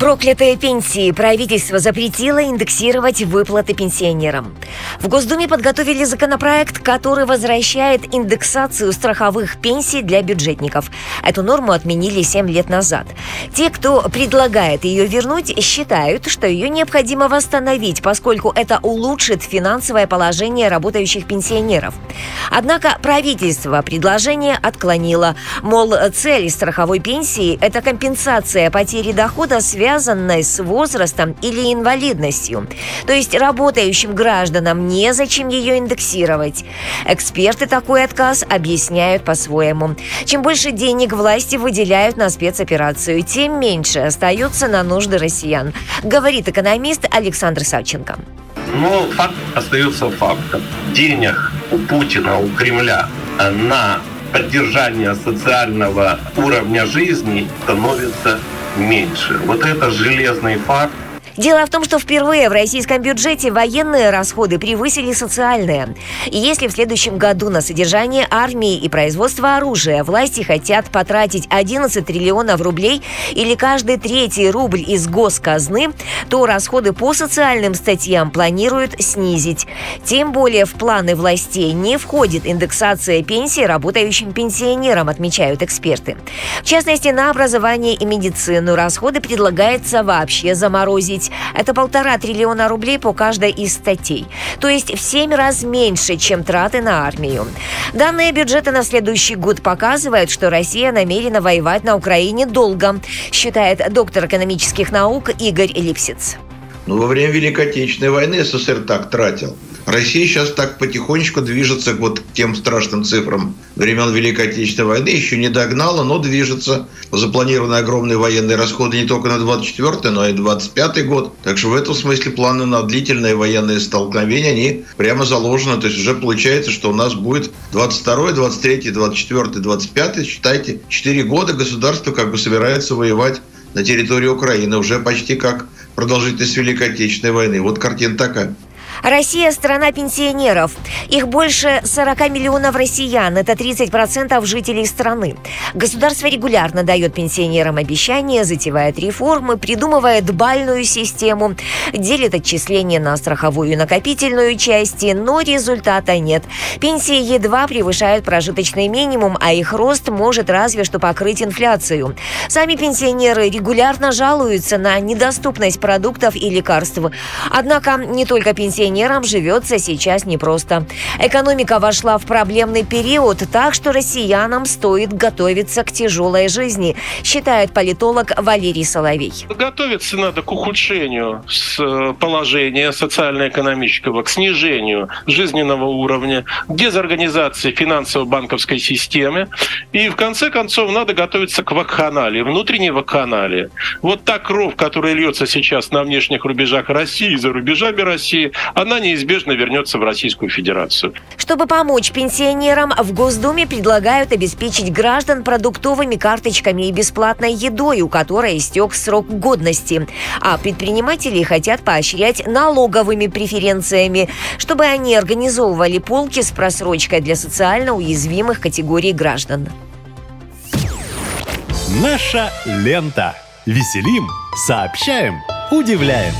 Проклятые пенсии. Правительство запретило индексировать выплаты пенсионерам. В Госдуме подготовили законопроект, который возвращает индексацию страховых пенсий для бюджетников. Эту норму отменили 7 лет назад. Те, кто предлагает ее вернуть, считают, что ее необходимо восстановить, поскольку это улучшит финансовое положение работающих пенсионеров. Однако правительство предложение отклонило. Мол, цель страховой пенсии – это компенсация потери дохода, связанной связанной с возрастом или инвалидностью. То есть работающим гражданам незачем ее индексировать. Эксперты такой отказ объясняют по-своему. Чем больше денег власти выделяют на спецоперацию, тем меньше остается на нужды россиян, говорит экономист Александр Савченко. Но факт остается фактом. Денег у Путина, у Кремля на поддержание социального уровня жизни становится меньше. Вот это железный факт, Дело в том, что впервые в российском бюджете военные расходы превысили социальные. Если в следующем году на содержание армии и производство оружия власти хотят потратить 11 триллионов рублей или каждый третий рубль из госказны, то расходы по социальным статьям планируют снизить. Тем более в планы властей не входит индексация пенсии работающим пенсионерам, отмечают эксперты. В частности, на образование и медицину расходы предлагается вообще заморозить ведь это полтора триллиона рублей по каждой из статей. То есть в семь раз меньше, чем траты на армию. Данные бюджета на следующий год показывают, что Россия намерена воевать на Украине долго, считает доктор экономических наук Игорь Липсиц. Но во время Великой Отечественной войны СССР так тратил. Россия сейчас так потихонечку движется вот к тем страшным цифрам времен Великой Отечественной войны. Еще не догнала, но движется. Запланированы огромные военные расходы не только на 24 но и 25 год. Так что в этом смысле планы на длительные военные столкновения, они прямо заложены. То есть уже получается, что у нас будет 22 23 24 25 считайте, 4 года государство как бы собирается воевать на территории Украины уже почти как продолжительность Великой Отечественной войны. Вот картина такая. Россия – страна пенсионеров. Их больше 40 миллионов россиян. Это 30% жителей страны. Государство регулярно дает пенсионерам обещания, затевает реформы, придумывает бальную систему, делит отчисления на страховую и накопительную части, но результата нет. Пенсии едва превышают прожиточный минимум, а их рост может разве что покрыть инфляцию. Сами пенсионеры регулярно жалуются на недоступность продуктов и лекарств. Однако не только пенсионеры пенсионерам живется сейчас непросто. Экономика вошла в проблемный период, так что россиянам стоит готовиться к тяжелой жизни, считает политолог Валерий Соловей. Готовиться надо к ухудшению э, положения социально-экономического, к снижению жизненного уровня, дезорганизации финансово-банковской системы. И в конце концов надо готовиться к вакханалии, внутренней вакханалии. Вот та кровь, которая льется сейчас на внешних рубежах России и за рубежами России, она неизбежно вернется в Российскую Федерацию. Чтобы помочь пенсионерам, в Госдуме предлагают обеспечить граждан продуктовыми карточками и бесплатной едой, у которой истек срок годности. А предприниматели хотят поощрять налоговыми преференциями, чтобы они организовывали полки с просрочкой для социально уязвимых категорий граждан. Наша лента. Веселим, сообщаем, удивляем.